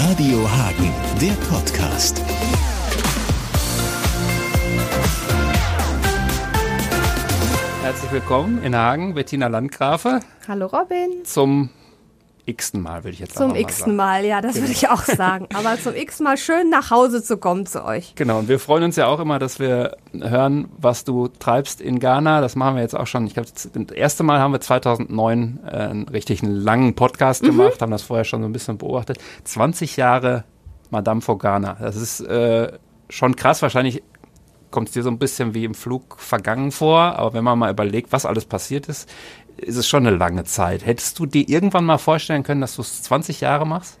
Radio Hagen, der Podcast. Herzlich willkommen in Hagen, Bettina Landgrafe. Hallo Robin. Zum x-ten Mal, würde ich jetzt Zum mal x-ten sagen. Mal, ja, das würde ich auch sagen. Aber zum x Mal schön nach Hause zu kommen zu euch. Genau, und wir freuen uns ja auch immer, dass wir hören, was du treibst in Ghana. Das machen wir jetzt auch schon. Ich glaube, das erste Mal haben wir 2009 äh, einen richtig langen Podcast gemacht, haben das vorher schon so ein bisschen beobachtet. 20 Jahre Madame for Ghana. Das ist äh, schon krass. Wahrscheinlich kommt es dir so ein bisschen wie im Flug vergangen vor. Aber wenn man mal überlegt, was alles passiert ist, ist es schon eine lange Zeit. Hättest du dir irgendwann mal vorstellen können, dass du es 20 Jahre machst?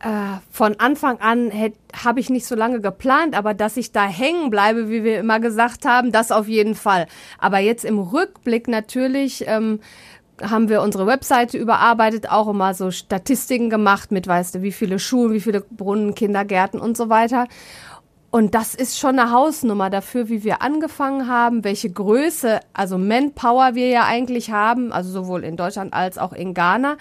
Äh, von Anfang an habe ich nicht so lange geplant, aber dass ich da hängen bleibe, wie wir immer gesagt haben, das auf jeden Fall. Aber jetzt im Rückblick natürlich ähm, haben wir unsere Webseite überarbeitet, auch immer so Statistiken gemacht mit, weißt du, wie viele Schulen, wie viele Brunnen, Kindergärten und so weiter. Und das ist schon eine Hausnummer dafür, wie wir angefangen haben, welche Größe, also Manpower wir ja eigentlich haben, also sowohl in Deutschland als auch in Ghana.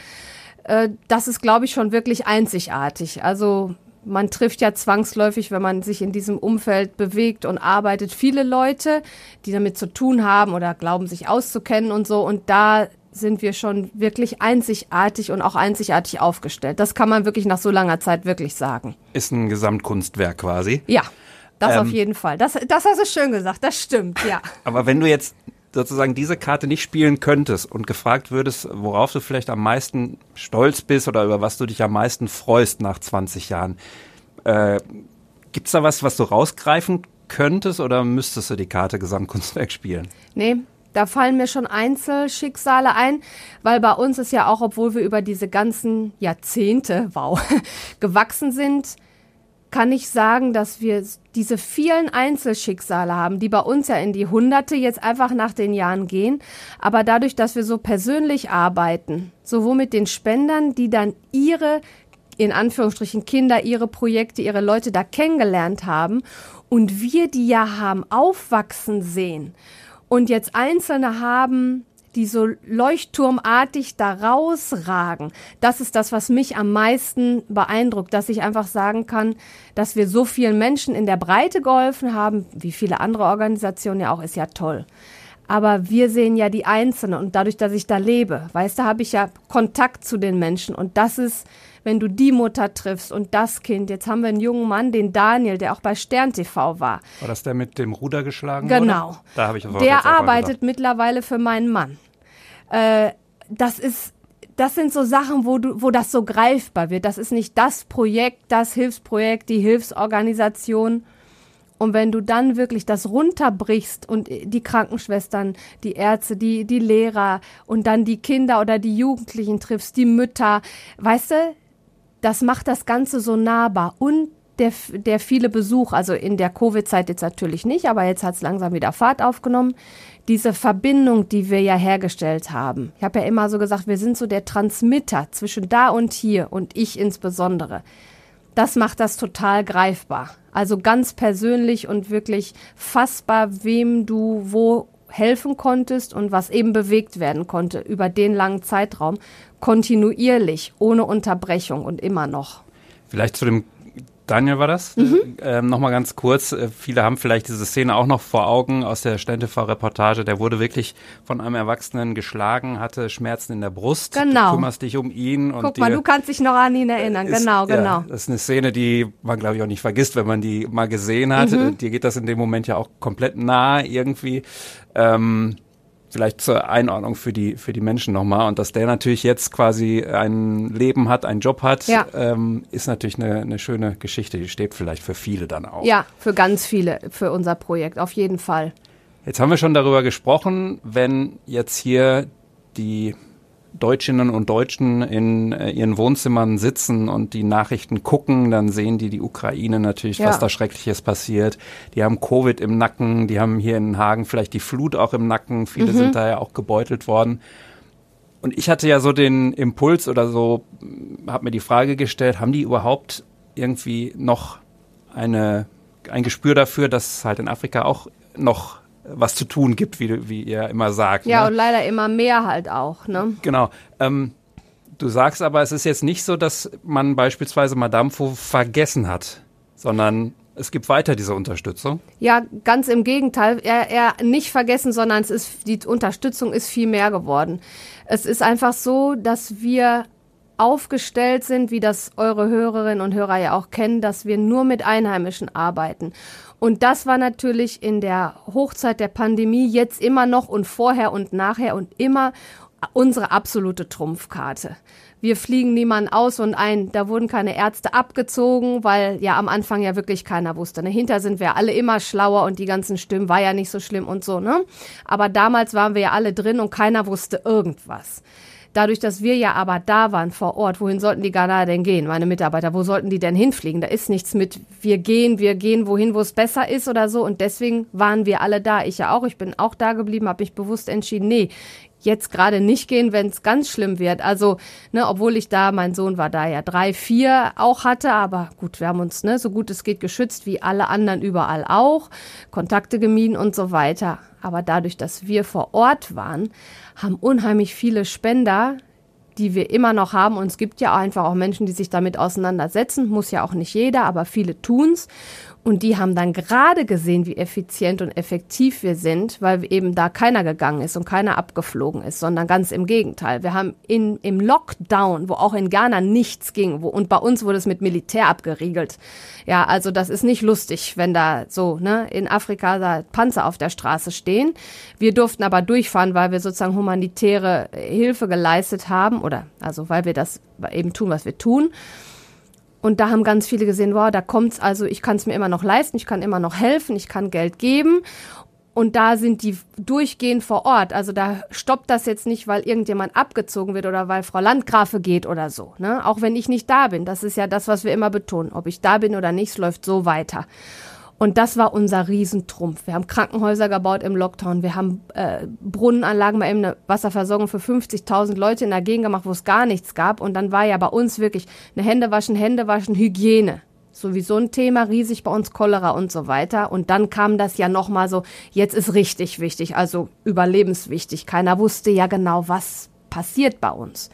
Äh, das ist, glaube ich, schon wirklich einzigartig. Also man trifft ja zwangsläufig, wenn man sich in diesem Umfeld bewegt und arbeitet, viele Leute, die damit zu tun haben oder glauben, sich auszukennen und so. Und da sind wir schon wirklich einzigartig und auch einzigartig aufgestellt. Das kann man wirklich nach so langer Zeit wirklich sagen. Ist ein Gesamtkunstwerk quasi. Ja, das Ähm, auf jeden Fall. Das, das hast du schön gesagt, das stimmt, ja. Aber wenn du jetzt sozusagen diese Karte nicht spielen könntest und gefragt würdest, worauf du vielleicht am meisten stolz bist oder über was du dich am meisten freust nach 20 Jahren, äh, gibt's da was, was du rausgreifen könntest oder müsstest du die Karte Gesamtkunstwerk spielen? Nee, da fallen mir schon Einzelschicksale ein, weil bei uns ist ja auch, obwohl wir über diese ganzen Jahrzehnte, wow, gewachsen sind, kann ich sagen, dass wir diese vielen Einzelschicksale haben, die bei uns ja in die Hunderte jetzt einfach nach den Jahren gehen. Aber dadurch, dass wir so persönlich arbeiten, sowohl mit den Spendern, die dann ihre, in Anführungsstrichen, Kinder, ihre Projekte, ihre Leute da kennengelernt haben und wir die ja haben aufwachsen sehen und jetzt Einzelne haben, die so leuchtturmartig da rausragen. Das ist das, was mich am meisten beeindruckt, dass ich einfach sagen kann, dass wir so vielen Menschen in der Breite geholfen haben, wie viele andere Organisationen ja auch, ist ja toll. Aber wir sehen ja die Einzelnen und dadurch, dass ich da lebe, weißt du, habe ich ja Kontakt zu den Menschen und das ist, wenn du die Mutter triffst und das Kind. Jetzt haben wir einen jungen Mann, den Daniel, der auch bei Stern TV war. War das der mit dem Ruder geschlagen Genau. wurde? Da habe ich Der arbeitet mittlerweile für meinen Mann. Äh, das ist, das sind so Sachen, wo du, wo das so greifbar wird. Das ist nicht das Projekt, das Hilfsprojekt, die Hilfsorganisation. Und wenn du dann wirklich das runterbrichst und die Krankenschwestern, die Ärzte, die, die Lehrer und dann die Kinder oder die Jugendlichen triffst, die Mütter, weißt du, das macht das Ganze so nahbar. Und der, der viele Besuch, also in der Covid-Zeit jetzt natürlich nicht, aber jetzt hat es langsam wieder Fahrt aufgenommen. Diese Verbindung, die wir ja hergestellt haben. Ich habe ja immer so gesagt, wir sind so der Transmitter zwischen da und hier und ich insbesondere. Das macht das total greifbar. Also ganz persönlich und wirklich fassbar, wem du wo helfen konntest und was eben bewegt werden konnte über den langen Zeitraum, kontinuierlich, ohne Unterbrechung und immer noch. Vielleicht zu dem Daniel war das. Mhm. Ähm, Nochmal ganz kurz. Äh, viele haben vielleicht diese Szene auch noch vor Augen aus der Stern-TV-Reportage. Der wurde wirklich von einem Erwachsenen geschlagen, hatte Schmerzen in der Brust. Genau. Du kümmerst dich um ihn. Und Guck mal, du kannst dich noch an ihn erinnern. ist- genau, ja, genau. Das ist eine Szene, die man, glaube ich, auch nicht vergisst, wenn man die mal gesehen hat. Mhm. Äh, Dir geht das in dem Moment ja auch komplett nahe irgendwie. Ähm, vielleicht zur Einordnung für die, für die Menschen nochmal. Und dass der natürlich jetzt quasi ein Leben hat, einen Job hat, Ja. ähm, ist natürlich eine, eine schöne Geschichte. Die steht vielleicht für viele dann auch. Ja, für ganz viele, für unser Projekt, auf jeden Fall. Jetzt haben wir schon darüber gesprochen, wenn jetzt hier die Deutschinnen und Deutschen in äh, ihren Wohnzimmern sitzen und die Nachrichten gucken, dann sehen die die Ukraine natürlich, Ja. was da Schreckliches passiert. Die haben Covid im Nacken, die haben hier in Hagen vielleicht die Flut auch im Nacken. Viele sind da ja auch gebeutelt worden. Und ich hatte ja so den Impuls oder so, habe mir die Frage gestellt, haben die überhaupt irgendwie noch eine, ein Gespür dafür, dass es halt in Afrika auch noch was zu tun gibt, wie, wie ihr immer sagt. Ja, ne? und leider immer mehr halt auch, ne? Genau. Ähm, Du sagst aber, es ist jetzt nicht so, dass man beispielsweise Madame Fou vergessen hat, sondern es gibt weiter diese Unterstützung. Ja, ganz im Gegenteil. Er, er nicht vergessen, sondern es ist, die Unterstützung ist viel mehr geworden. Es ist einfach so, dass wir aufgestellt sind, wie das eure Hörerinnen und Hörer ja auch kennen, dass wir nur mit Einheimischen arbeiten. Und das war natürlich in der Hochzeit der Pandemie jetzt immer noch und vorher und nachher und immer unsere absolute Trumpfkarte. Wir fliegen niemanden aus und ein. Da wurden keine Ärzte abgezogen, weil ja am Anfang ja wirklich keiner wusste. Ne? Hinter sind wir alle immer schlauer und die ganzen Stimmen war ja nicht so schlimm und so. Ne? Aber damals waren wir ja alle drin und keiner wusste irgendwas. Dadurch, dass wir ja aber da waren vor Ort, wohin sollten die Ghana denn gehen, meine Mitarbeiter? Wo sollten die denn hinfliegen? Da ist nichts mit, wir gehen, wir gehen wohin, wo es besser ist oder so. Und deswegen waren wir alle da. Ich ja auch. Ich bin auch da geblieben, habe mich bewusst entschieden, nee, jetzt gerade nicht gehen, wenn es ganz schlimm wird. Also, ne, obwohl ich da, mein Sohn war da ja drei, vier auch hatte, aber gut, wir haben uns ne, so gut es geht geschützt, wie alle anderen überall auch, Kontakte gemieden und so weiter. Aber dadurch, dass wir vor Ort waren, haben unheimlich viele Spender die wir immer noch haben. Und es gibt ja einfach auch Menschen, die sich damit auseinandersetzen. Muss ja auch nicht jeder, aber viele tun's. Und die haben dann gerade gesehen, wie effizient und effektiv wir sind, weil eben da keiner gegangen ist und keiner abgeflogen ist, sondern ganz im Gegenteil. Wir haben in, im Lockdown, wo auch in Ghana nichts ging, wo, und bei uns wurde es mit Militär abgeriegelt. Ja, also das ist nicht lustig, wenn da so, ne, in Afrika da Panzer auf der Straße stehen. Wir durften aber durchfahren, weil wir sozusagen humanitäre Hilfe geleistet haben oder, also weil wir das eben tun, was wir tun. Und da haben ganz viele gesehen, wow, da kommt's also, ich kann es mir immer noch leisten, ich kann immer noch helfen, ich kann Geld geben. Und da sind die durchgehend vor Ort. Also da stoppt das jetzt nicht, weil irgendjemand abgezogen wird oder weil Frau Landgrafe geht oder so. Ne? Auch wenn ich nicht da bin. Das ist ja das, was wir immer betonen. Ob ich da bin oder nicht, es läuft so weiter. Und das war unser Riesentrumpf. Wir haben Krankenhäuser gebaut im Lockdown. Wir haben äh, Brunnenanlagen, mal eben eine Wasserversorgung für 50.000 Leute in der Gegend gemacht, wo es gar nichts gab. Und dann war ja bei uns wirklich eine Händewaschen, Händewaschen, Hygiene. Sowieso ein Thema, riesig bei uns Cholera und so weiter. Und dann kam das ja nochmal so, jetzt ist richtig wichtig, also überlebenswichtig. Keiner wusste ja genau, was passiert bei uns.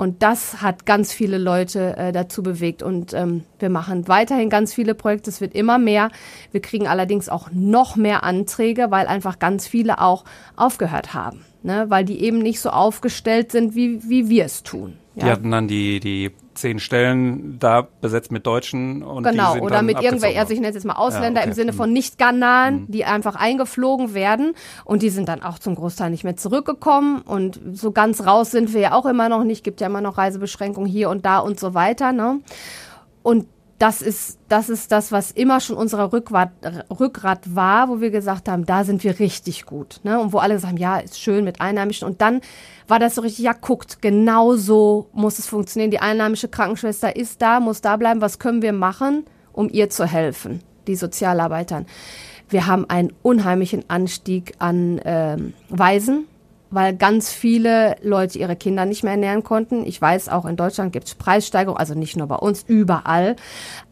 Und das hat ganz viele Leute äh, dazu bewegt. Und ähm, wir machen weiterhin ganz viele Projekte. Es wird immer mehr. Wir kriegen allerdings auch noch mehr Anträge, weil einfach ganz viele auch aufgehört haben. Ne? Weil die eben nicht so aufgestellt sind, wie, wie wir es tun. Ja? Die hatten dann die, die zehn Stellen da besetzt mit Deutschen und genau oder mit irgendwelchen, also ich nenne es jetzt mal Ausländer ja, okay. im Sinne von nicht Ghanaen, mhm. die einfach eingeflogen werden und die sind dann auch zum Großteil nicht mehr zurückgekommen und so ganz raus sind wir ja auch immer noch nicht, gibt ja immer noch Reisebeschränkungen hier und da und so weiter, ne? Und das ist, das ist das, was immer schon unser Rückgrat, Rückgrat war, wo wir gesagt haben, da sind wir richtig gut. Ne? Und wo alle sagen, ja, ist schön mit Einheimischen. Und dann war das so richtig, ja, guckt, genau so muss es funktionieren. Die einheimische Krankenschwester ist da, muss da bleiben. Was können wir machen, um ihr zu helfen, die Sozialarbeitern? Wir haben einen unheimlichen Anstieg an ähm, Waisen weil ganz viele Leute ihre Kinder nicht mehr ernähren konnten. Ich weiß, auch in Deutschland gibt es Preissteigerungen, also nicht nur bei uns, überall.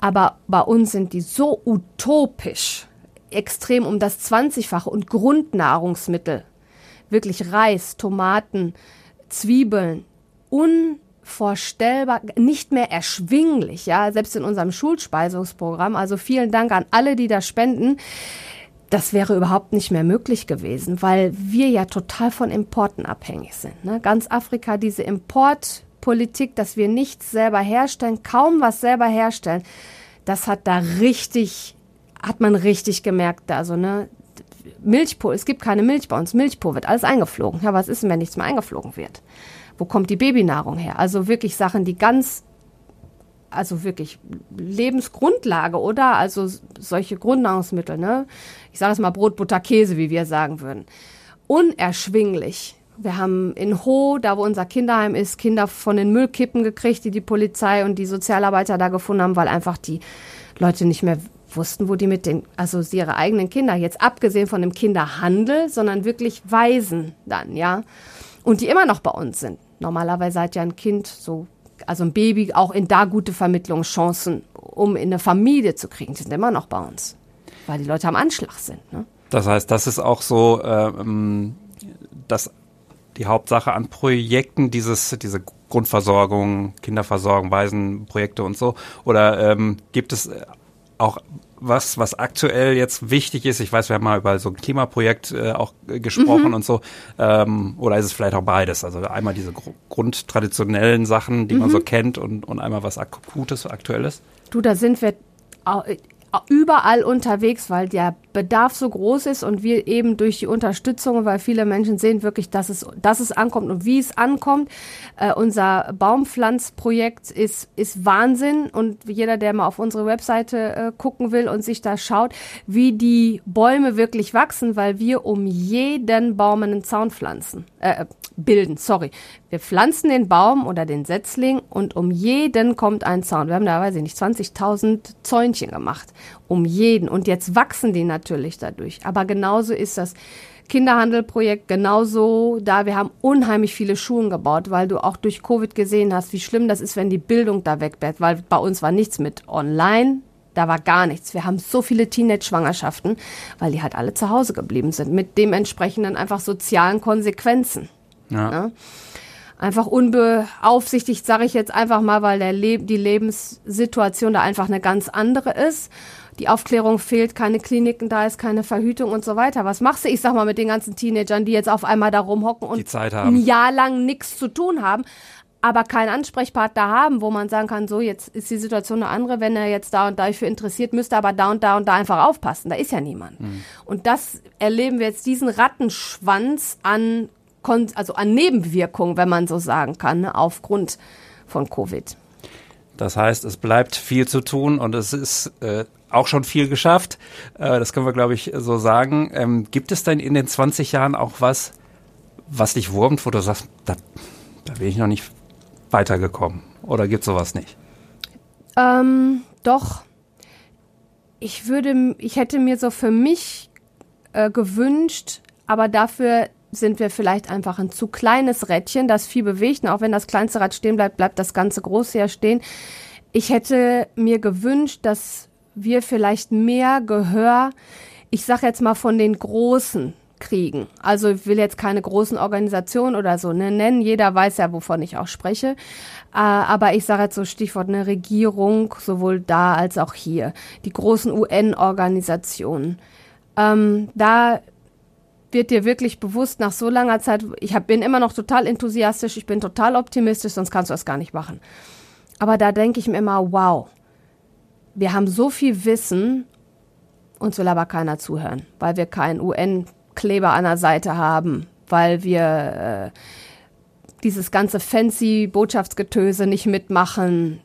Aber bei uns sind die so utopisch, extrem um das 20-fache und Grundnahrungsmittel, wirklich Reis, Tomaten, Zwiebeln, unvorstellbar, nicht mehr erschwinglich, ja, selbst in unserem Schulspeisungsprogramm. Also vielen Dank an alle, die da spenden das wäre überhaupt nicht mehr möglich gewesen, weil wir ja total von Importen abhängig sind. Ne? Ganz Afrika, diese Importpolitik, dass wir nichts selber herstellen, kaum was selber herstellen, das hat da richtig, hat man richtig gemerkt. Also, ne, Milchpur, es gibt keine Milch bei uns, Milchpur wird alles eingeflogen. Ja, was ist denn, wenn nichts mehr eingeflogen wird? Wo kommt die Babynahrung her? Also wirklich Sachen, die ganz also wirklich Lebensgrundlage, oder? Also solche Grundnahrungsmittel, ne? Ich sage es mal Brot, Butter, Käse, wie wir sagen würden. Unerschwinglich. Wir haben in Ho, da wo unser Kinderheim ist, Kinder von den Müllkippen gekriegt, die die Polizei und die Sozialarbeiter da gefunden haben, weil einfach die Leute nicht mehr wussten, wo die mit den, also ihre eigenen Kinder, jetzt abgesehen von dem Kinderhandel, sondern wirklich Waisen dann, ja. Und die immer noch bei uns sind. Normalerweise hat ja ein Kind so also ein Baby auch in da gute Vermittlungschancen, um in eine Familie zu kriegen. Die sind immer noch bei uns, weil die Leute am Anschlag sind. Ne? Das heißt, das ist auch so, ähm, dass die Hauptsache an Projekten, dieses, diese Grundversorgung, Kinderversorgung, Waisenprojekte und so? Oder ähm, gibt es auch was, was aktuell jetzt wichtig ist? Ich weiß, wir haben mal über so ein Klimaprojekt äh, auch gesprochen mhm. und so. Ähm, oder ist es vielleicht auch beides? Also einmal diese gr grundtraditionellen Sachen, die mhm. man so kennt und, und einmal was Akutes, Aktuelles? Du, da sind wir überall unterwegs, weil der Bedarf so groß ist und wir eben durch die Unterstützung, weil viele Menschen sehen wirklich, dass es, dass es ankommt und wie es ankommt. Äh, unser Baumpflanzprojekt ist, ist Wahnsinn und jeder, der mal auf unsere Webseite äh, gucken will und sich da schaut, wie die Bäume wirklich wachsen, weil wir um jeden Baum einen Zaun pflanzen, äh, bilden, sorry. Wir pflanzen den Baum oder den Setzling und um jeden kommt ein Zaun. Wir haben da, weiß ich nicht, 20.000 Zäunchen gemacht. Um jeden. Und jetzt wachsen die natürlich dadurch. Aber genauso ist das Kinderhandelprojekt genauso da. Wir haben unheimlich viele Schulen gebaut, weil du auch durch Covid gesehen hast, wie schlimm das ist, wenn die Bildung da wegbleibt. Weil bei uns war nichts mit online. Da war gar nichts. Wir haben so viele Teenage-Schwangerschaften, weil die halt alle zu Hause geblieben sind, mit dementsprechenden einfach sozialen Konsequenzen. Ja. ja. Einfach unbeaufsichtigt, sage ich jetzt einfach mal, weil der Le die Lebenssituation da einfach eine ganz andere ist. Die Aufklärung fehlt, keine Kliniken da ist, keine Verhütung und so weiter. Was machst du, ich sag mal, mit den ganzen Teenagern, die jetzt auf einmal da rumhocken und ein Jahr lang nichts zu tun haben? aber keinen Ansprechpartner haben, wo man sagen kann, so jetzt ist die Situation eine andere, wenn er jetzt da und dafür interessiert, müsste aber da und da und da einfach aufpassen. Da ist ja niemand. Mhm. Und das erleben wir jetzt diesen Rattenschwanz an also an Nebenwirkungen, wenn man so sagen kann, ne, aufgrund von Covid. Das heißt, es bleibt viel zu tun und es ist äh, auch schon viel geschafft. Äh, das können wir, glaube ich, so sagen. Ähm, gibt es denn in den 20 Jahren auch was, was dich wurmt, wo du sagst, da, da bin ich noch nicht weitergekommen? Oder gibt es sowas nicht? Ähm, doch. Ich würde, ich hätte mir so für mich äh, gewünscht, aber dafür sind wir vielleicht einfach ein zu kleines Rädchen, das viel bewegt. Und auch wenn das kleinste Rad stehen bleibt, bleibt das ganze große ja stehen. Ich hätte mir gewünscht, dass wir vielleicht mehr Gehör, ich sage jetzt mal von den Großen, kriegen. Also ich will jetzt keine großen Organisationen oder so ne, nennen. Jeder weiß ja, wovon ich auch spreche. Äh, aber ich sage jetzt so Stichwort eine Regierung, sowohl da als auch hier. Die großen UN-Organisationen. Ähm, da wird dir wirklich bewusst nach so langer Zeit, ich hab, bin immer noch total enthusiastisch, ich bin total optimistisch, sonst kannst du das gar nicht machen. Aber da denke ich mir immer, wow, wir haben so viel Wissen, uns will aber keiner zuhören, weil wir keinen UN-Kleber an der Seite haben, weil wir äh, dieses ganze fancy Botschaftsgetöse nicht mitmachen,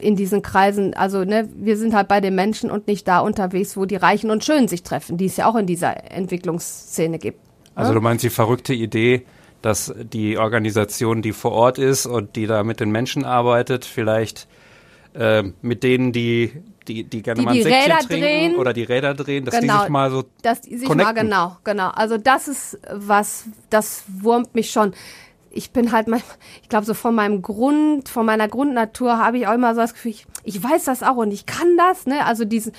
in diesen Kreisen, also ne, wir sind halt bei den Menschen und nicht da unterwegs, wo die Reichen und Schönen sich treffen, die es ja auch in dieser Entwicklungsszene gibt. Also du meinst die verrückte Idee, dass die Organisation, die vor Ort ist und die da mit den Menschen arbeitet, vielleicht äh, mit denen, die die, die gerne die, mal ein die Räder trinken drehen, oder die Räder drehen, dass genau, die sich mal so dass die sich connecten. mal genau, genau. Also das ist was, das wurmt mich schon ich bin halt mal, ich glaube, so von meinem Grund, von meiner Grundnatur habe ich auch immer so das Gefühl, ich, ich weiß das auch und ich kann das, ne? Also diesen,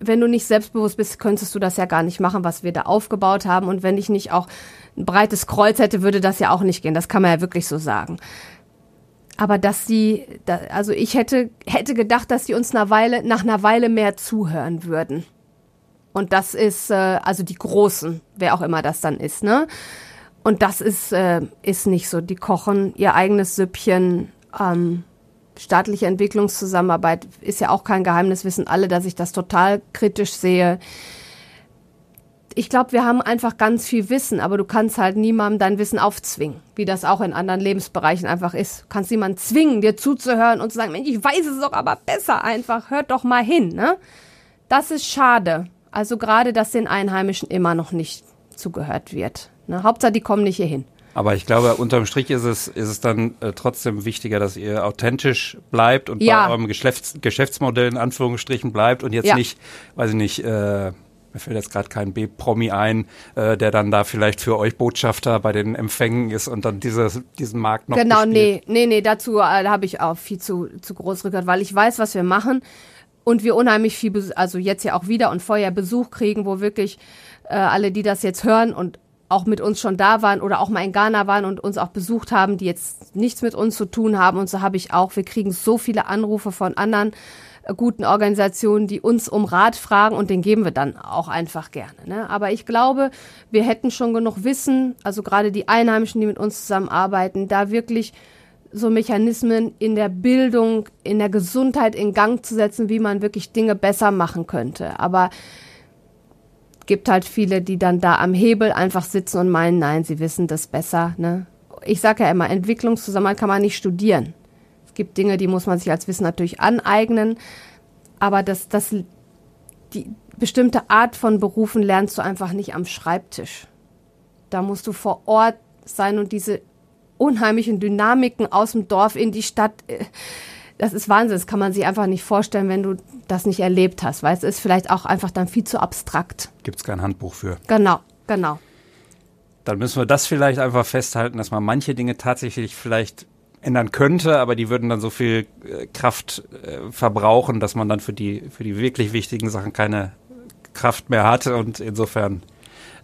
wenn du nicht selbstbewusst bist, könntest du das ja gar nicht machen, was wir da aufgebaut haben. Und wenn ich nicht auch ein breites Kreuz hätte, würde das ja auch nicht gehen. Das kann man ja wirklich so sagen. Aber dass sie, also ich hätte, hätte gedacht, dass sie uns einer Weile, nach einer Weile mehr zuhören würden. Und das ist, äh, also die Großen, wer auch immer das dann ist, ne? Und das ist, äh, ist nicht so. Die kochen ihr eigenes Süppchen. Ähm, staatliche Entwicklungszusammenarbeit ist ja auch kein Geheimnis, wissen alle, dass ich das total kritisch sehe. Ich glaube, wir haben einfach ganz viel Wissen, aber du kannst halt niemandem dein Wissen aufzwingen, wie das auch in anderen Lebensbereichen einfach ist. Du kannst niemanden zwingen, dir zuzuhören und zu sagen, Mensch, ich weiß es doch aber besser einfach, hört doch mal hin. Ne? Das ist schade. Also gerade, dass den Einheimischen immer noch nicht zugehört wird. Ne? Hauptsache, die kommen nicht hier hin. Aber ich glaube, unterm Strich ist es, ist es dann äh, trotzdem wichtiger, dass ihr authentisch bleibt und ja. bei eurem Geschäfts Geschäftsmodell in Anführungsstrichen bleibt und jetzt ja. nicht, weiß ich nicht, äh, mir fällt jetzt gerade kein B-Promi ein, äh, der dann da vielleicht für euch Botschafter bei den Empfängen ist und dann dieses, diesen Markt noch Genau, bespielt. nee, nee, nee, dazu äh, habe ich auch viel zu, zu groß rückert, weil ich weiß, was wir machen und wir unheimlich viel, also jetzt ja auch wieder und vorher Besuch kriegen, wo wirklich äh, alle, die das jetzt hören und auch mit uns schon da waren oder auch mal in Ghana waren und uns auch besucht haben, die jetzt nichts mit uns zu tun haben. Und so habe ich auch, wir kriegen so viele Anrufe von anderen äh, guten Organisationen, die uns um Rat fragen und den geben wir dann auch einfach gerne. Ne? Aber ich glaube, wir hätten schon genug Wissen, also gerade die Einheimischen, die mit uns zusammenarbeiten, da wirklich so Mechanismen in der Bildung, in der Gesundheit in Gang zu setzen, wie man wirklich Dinge besser machen könnte. Aber gibt halt viele, die dann da am Hebel einfach sitzen und meinen, nein, sie wissen das besser. Ne? Ich sage ja immer, Entwicklungszusammenhalt kann man nicht studieren. Es gibt Dinge, die muss man sich als Wissen natürlich aneignen, aber das, das, die bestimmte Art von Berufen lernst du einfach nicht am Schreibtisch. Da musst du vor Ort sein und diese unheimlichen Dynamiken aus dem Dorf in die Stadt. Äh, das ist Wahnsinn. Das kann man sich einfach nicht vorstellen, wenn du das nicht erlebt hast. Weil es ist vielleicht auch einfach dann viel zu abstrakt. Gibt es kein Handbuch für. Genau, genau. Dann müssen wir das vielleicht einfach festhalten, dass man manche Dinge tatsächlich vielleicht ändern könnte, aber die würden dann so viel äh, Kraft äh, verbrauchen, dass man dann für die, für die wirklich wichtigen Sachen keine Kraft mehr hat und insofern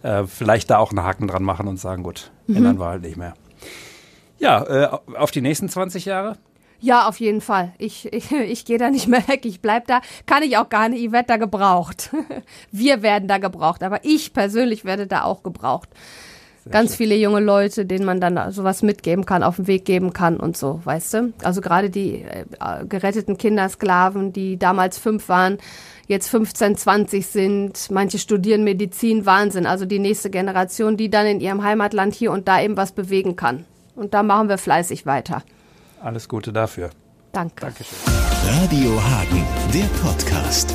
äh, vielleicht da auch einen Haken dran machen und sagen, gut, mhm. ändern wir halt nicht mehr. Ja, äh, auf die nächsten 20 Jahre? Ja, auf jeden Fall. Ich, ich, ich gehe da nicht mehr weg. Ich bleib da. Kann ich auch gar nicht. Ich werde da gebraucht. Wir werden da gebraucht. Aber ich persönlich werde da auch gebraucht. Sehr Ganz schön. viele junge Leute, denen man dann sowas mitgeben kann, auf den Weg geben kann und so, weißt du? Also gerade die äh, geretteten Kindersklaven, die damals fünf waren, jetzt 15, 20 sind. Manche studieren Medizin, Wahnsinn. Also die nächste Generation, die dann in ihrem Heimatland hier und da eben was bewegen kann. Und da machen wir fleißig weiter. Alles Gute dafür. Danke. Dankeschön. Radio Hagen, der Podcast.